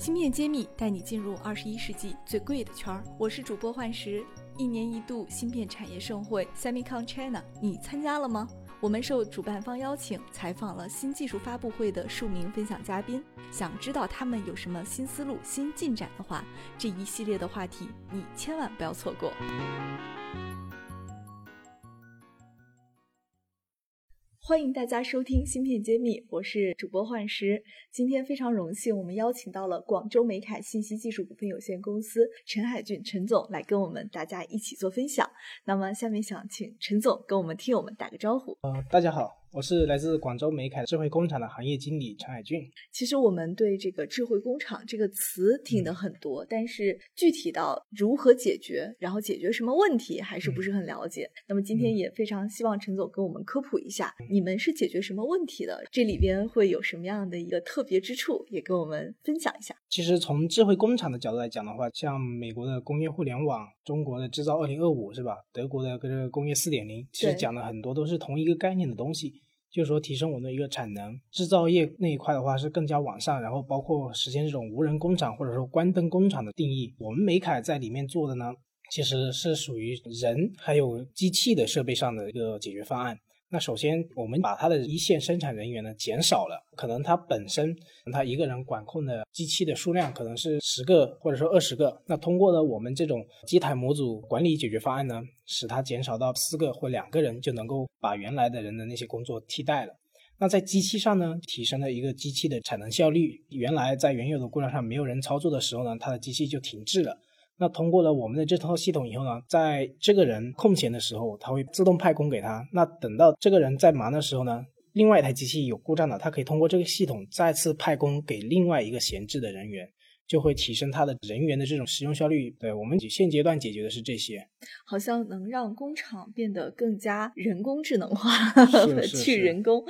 芯片揭秘带你进入二十一世纪最贵的圈儿。我是主播幻石。一年一度芯片产业盛会 Semicon China，你参加了吗？我们受主办方邀请，采访了新技术发布会的数名分享嘉宾。想知道他们有什么新思路、新进展的话，这一系列的话题你千万不要错过。欢迎大家收听《芯片揭秘》，我是主播幻石。今天非常荣幸，我们邀请到了广州美凯信息技术股份有限公司陈海俊陈总来跟我们大家一起做分享。那么下面想请陈总跟我们听友们打个招呼。呃，大家好。我是来自广州美凯智慧工厂的行业经理陈海俊。其实我们对这个智慧工厂这个词听得很多，但是具体到如何解决，然后解决什么问题，还是不是很了解。那么今天也非常希望陈总跟我们科普一下，你们是解决什么问题的？这里边会有什么样的一个特别之处，也跟我们分享一下。其实从智慧工厂的角度来讲的话，像美国的工业互联网，中国的制造二零二五是吧？德国的这个工业四点零，其实讲的很多都是同一个概念的东西。就是说，提升我们的一个产能，制造业那一块的话是更加往上，然后包括实现这种无人工厂或者说关灯工厂的定义。我们美凯在里面做的呢，其实是属于人还有机器的设备上的一个解决方案。那首先，我们把它的一线生产人员呢减少了，可能他本身他一个人管控的机器的数量可能是十个或者说二十个，那通过呢我们这种机台模组管理解决方案呢，使它减少到四个或两个人就能够把原来的人的那些工作替代了。那在机器上呢，提升了一个机器的产能效率，原来在原有的故障上没有人操作的时候呢，它的机器就停滞了。那通过了我们的这套系统以后呢，在这个人空闲的时候，他会自动派工给他。那等到这个人在忙的时候呢，另外一台机器有故障了，它可以通过这个系统再次派工给另外一个闲置的人员，就会提升它的人员的这种使用效率。对我们现阶段解决的是这些，好像能让工厂变得更加人工智能化，去人工。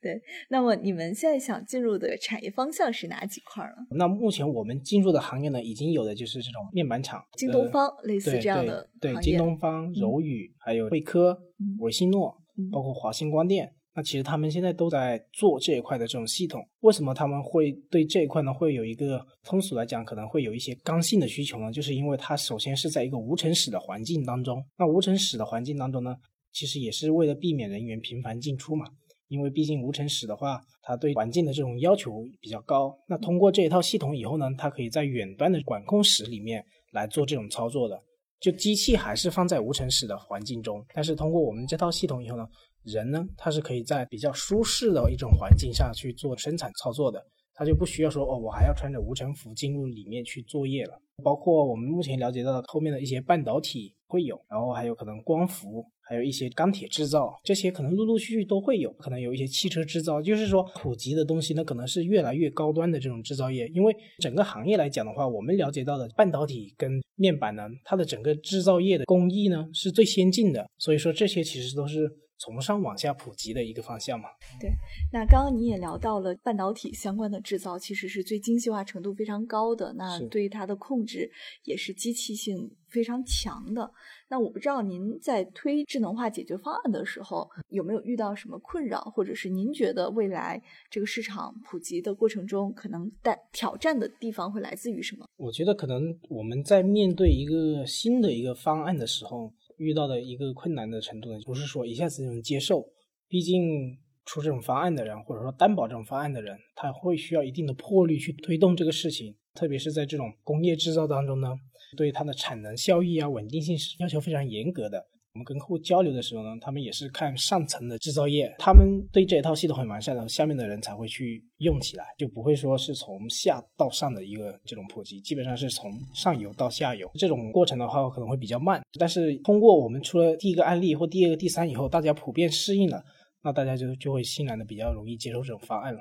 对，那么你们现在想进入的产业方向是哪几块呢？那目前我们进入的行业呢，已经有的就是这种面板厂，京东方类似这样的对京东方、柔宇，还有惠科、维信诺，包括华星光电。那其实他们现在都在做这一块的这种系统。为什么他们会对这一块呢？会有一个通俗来讲，可能会有一些刚性的需求呢？就是因为它首先是在一个无尘室的环境当中。那无尘室的环境当中呢，其实也是为了避免人员频繁进出嘛。因为毕竟无尘室的话，它对环境的这种要求比较高。那通过这一套系统以后呢，它可以在远端的管控室里面来做这种操作的。就机器还是放在无尘室的环境中，但是通过我们这套系统以后呢，人呢，他是可以在比较舒适的一种环境下去做生产操作的。他就不需要说哦，我还要穿着无尘服进入里面去作业了。包括我们目前了解到的后面的一些半导体会有，然后还有可能光伏。还有一些钢铁制造，这些可能陆陆续续都会有，可能有一些汽车制造，就是说普及的东西呢，可能是越来越高端的这种制造业。因为整个行业来讲的话，我们了解到的半导体跟面板呢，它的整个制造业的工艺呢是最先进的，所以说这些其实都是。从上往下普及的一个方向嘛？对，那刚刚你也聊到了半导体相关的制造，其实是最精细化程度非常高的，那对于它的控制也是机器性非常强的。那我不知道您在推智能化解决方案的时候，有没有遇到什么困扰，或者是您觉得未来这个市场普及的过程中，可能带挑战的地方会来自于什么？我觉得可能我们在面对一个新的一个方案的时候。遇到的一个困难的程度呢，不是说一下子就能接受，毕竟出这种方案的人，或者说担保这种方案的人，他会需要一定的魄力去推动这个事情，特别是在这种工业制造当中呢，对它的产能效益啊、稳定性是要求非常严格的。我们跟客户交流的时候呢，他们也是看上层的制造业，他们对这一套系统很完善的，下面的人才会去用起来，就不会说是从下到上的一个这种普及，基本上是从上游到下游这种过程的话，可能会比较慢。但是通过我们出了第一个案例或第二个、第三以后，大家普遍适应了，那大家就就会欣然的比较容易接受这种方案了。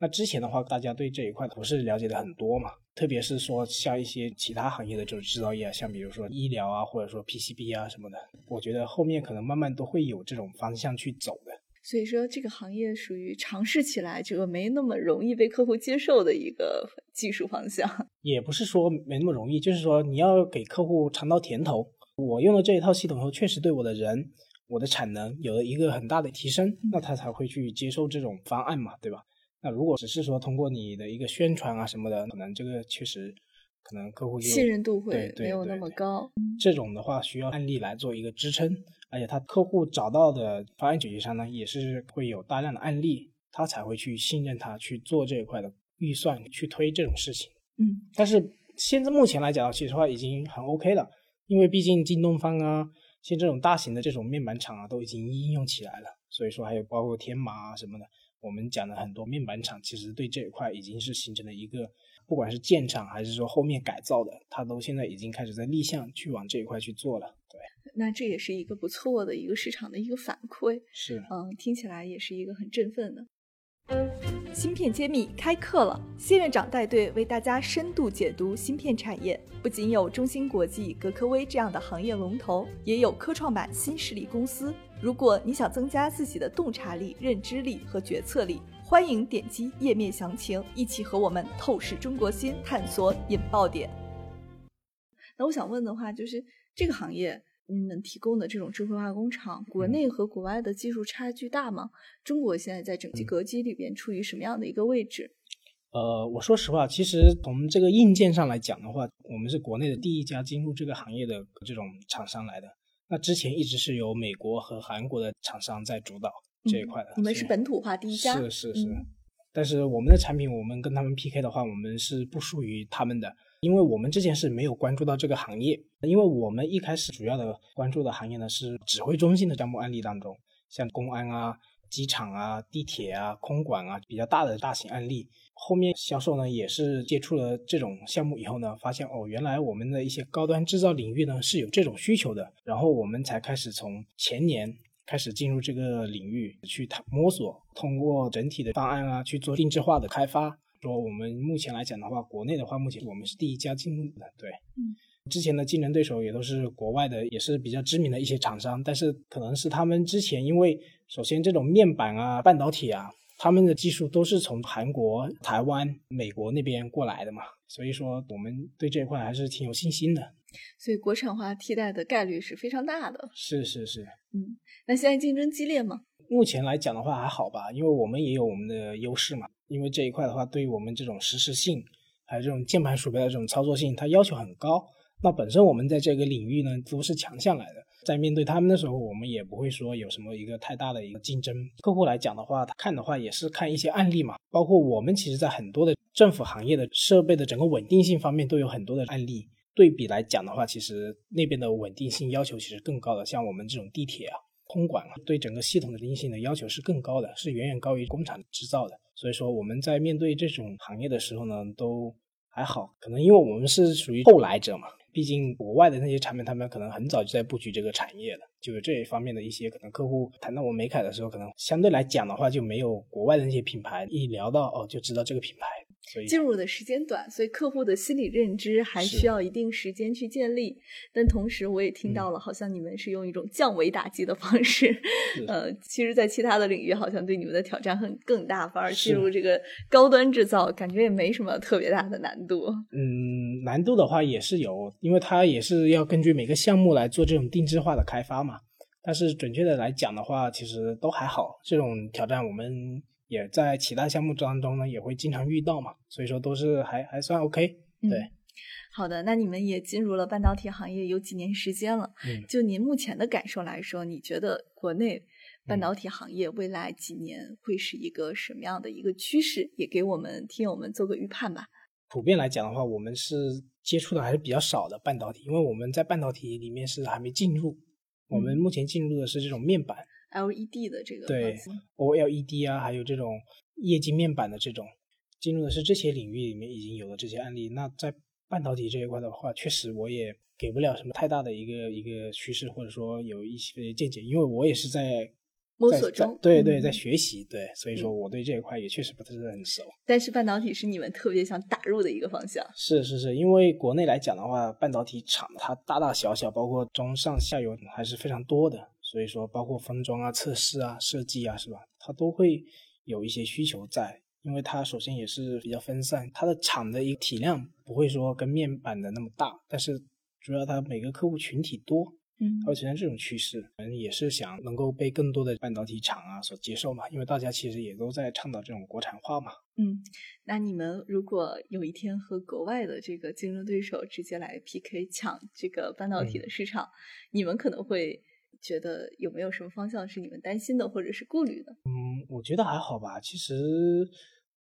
那之前的话，大家对这一块不是了解的很多嘛？特别是说像一些其他行业的这种制造业，像比如说医疗啊，或者说 PCB 啊什么的，我觉得后面可能慢慢都会有这种方向去走的。所以说，这个行业属于尝试起来这个没那么容易被客户接受的一个技术方向。也不是说没那么容易，就是说你要给客户尝到甜头。我用了这一套系统后，确实对我的人、我的产能有了一个很大的提升，那他才会去接受这种方案嘛，对吧？那如果只是说通过你的一个宣传啊什么的，可能这个确实可能客户信任度会没有那么高。这种的话需要案例来做一个支撑，而且他客户找到的方案解决商呢，也是会有大量的案例，他才会去信任他去做这一块的预算去推这种事情。嗯，但是现在目前来讲，其实话已经很 OK 了，因为毕竟京东方啊，像这种大型的这种面板厂啊，都已经应用起来了，所以说还有包括天马啊什么的。我们讲的很多面板厂，其实对这一块已经是形成了一个，不管是建厂还是说后面改造的，它都现在已经开始在立项去往这一块去做了。对，那这也是一个不错的一个市场的一个反馈。是，嗯，听起来也是一个很振奋的。芯片揭秘开课了，谢院长带队为大家深度解读芯片产业。不仅有中芯国际、格科威这样的行业龙头，也有科创板新势力公司。如果你想增加自己的洞察力、认知力和决策力，欢迎点击页面详情，一起和我们透视中国芯，探索引爆点。那我想问的话，就是这个行业。你们提供的这种智慧化工厂，国内和国外的技术差距大吗？中国现在在整机格机里边处于什么样的一个位置？呃，我说实话，其实从这个硬件上来讲的话，我们是国内的第一家进入这个行业的这种厂商来的。那之前一直是由美国和韩国的厂商在主导这一块的。你们是本土化第一家？是是是。但是我们的产品，我们跟他们 PK 的话，我们是不输于他们的。因为我们之前是没有关注到这个行业，因为我们一开始主要的关注的行业呢是指挥中心的项目案例当中，像公安啊、机场啊、地铁啊、空管啊比较大的大型案例。后面销售呢也是接触了这种项目以后呢，发现哦，原来我们的一些高端制造领域呢是有这种需求的，然后我们才开始从前年开始进入这个领域去探摸索，通过整体的方案啊去做定制化的开发。说我们目前来讲的话，国内的话，目前我们是第一家进入的，对，嗯，之前的竞争对手也都是国外的，也是比较知名的一些厂商，但是可能是他们之前因为首先这种面板啊、半导体啊，他们的技术都是从韩国、台湾、美国那边过来的嘛，所以说我们对这一块还是挺有信心的。所以国产化替代的概率是非常大的。是是是，嗯，那现在竞争激烈吗？目前来讲的话还好吧，因为我们也有我们的优势嘛。因为这一块的话，对于我们这种实时性，还有这种键盘鼠标的这种操作性，它要求很高。那本身我们在这个领域呢，都是强项来的。在面对他们的时候，我们也不会说有什么一个太大的一个竞争。客户来讲的话，他看的话也是看一些案例嘛。包括我们其实，在很多的政府行业的设备的整个稳定性方面，都有很多的案例。对比来讲的话，其实那边的稳定性要求其实更高的。像我们这种地铁啊、空管啊，对整个系统的定性的要求是更高的，是远远高于工厂制造的。所以说我们在面对这种行业的时候呢，都还好，可能因为我们是属于后来者嘛，毕竟国外的那些产品，他们可能很早就在布局这个产业了，就是这一方面的一些可能客户谈到我美凯的时候，可能相对来讲的话，就没有国外的那些品牌一聊到哦就知道这个品牌。进入的时间短，所以客户的心理认知还需要一定时间去建立。但同时，我也听到了，好像你们是用一种降维打击的方式。呃，其实，在其他的领域，好像对你们的挑战很更大，反而进入这个高端制造，感觉也没什么特别大的难度。嗯，难度的话也是有，因为它也是要根据每个项目来做这种定制化的开发嘛。但是准确的来讲的话，其实都还好。这种挑战我们。也在其他项目当中呢，也会经常遇到嘛，所以说都是还还算 OK。对，好的，那你们也进入了半导体行业有几年时间了？嗯，就您目前的感受来说，你觉得国内半导体行业未来几年会是一个什么样的一个趋势？也给我们听友们做个预判吧。普遍来讲的话，我们是接触的还是比较少的半导体，因为我们在半导体里面是还没进入，我们目前进入的是这种面板。LED 的这个对，OLED 啊，还有这种液晶面板的这种，进入的是这些领域里面已经有的这些案例。那在半导体这一块的话，确实我也给不了什么太大的一个一个趋势，或者说有一些见解，因为我也是在摸索中，对对，在学习，对，所以说我对这一块也确实不是很熟。但是半导体是你们特别想打入的一个方向。是是是，因为国内来讲的话，半导体厂它大大小小，包括中上下游还是非常多的。所以说，包括封装啊、测试啊、设计啊，是吧？它都会有一些需求在，因为它首先也是比较分散，它的厂的一个体量不会说跟面板的那么大，但是主要它每个客户群体多，嗯，它会存在这种趋势。反正也是想能够被更多的半导体厂啊所接受嘛，因为大家其实也都在倡导这种国产化嘛。嗯，那你们如果有一天和国外的这个竞争对手直接来 PK 抢这个半导体的市场，你们可能会觉得有没有什么方向是你们担心的或者是顾虑的？嗯，我觉得还好吧。其实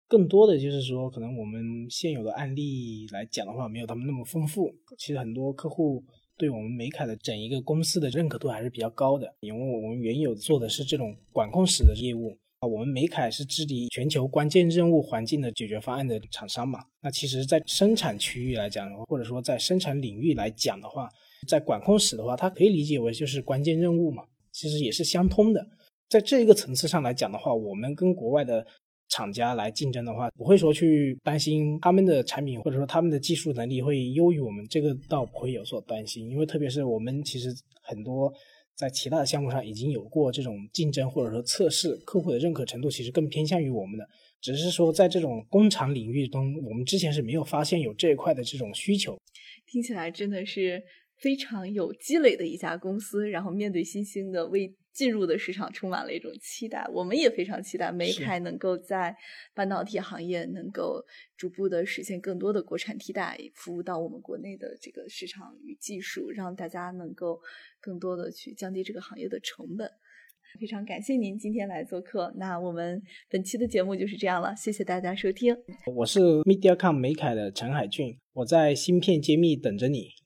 更多的就是说，可能我们现有的案例来讲的话，没有他们那么丰富。其实很多客户对我们美凯的整一个公司的认可度还是比较高的，因为我们原有做的是这种管控室的业务。啊，我们美凯是治理全球关键任务环境的解决方案的厂商嘛？那其实，在生产区域来讲，或者说在生产领域来讲的话，在管控室的话，它可以理解为就是关键任务嘛，其实也是相通的。在这一个层次上来讲的话，我们跟国外的厂家来竞争的话，不会说去担心他们的产品或者说他们的技术能力会优于我们，这个倒不会有所担心，因为特别是我们其实很多。在其他的项目上已经有过这种竞争或者说测试，客户的认可程度其实更偏向于我们的，只是说在这种工厂领域中，我们之前是没有发现有这一块的这种需求。听起来真的是非常有积累的一家公司，然后面对新兴的为。进入的市场充满了一种期待，我们也非常期待梅凯能够在半导体行业能够逐步的实现更多的国产替代，服务到我们国内的这个市场与技术，让大家能够更多的去降低这个行业的成本。非常感谢您今天来做客，那我们本期的节目就是这样了，谢谢大家收听。我是 MediaCom 梅凯的陈海俊，我在芯片揭秘等着你。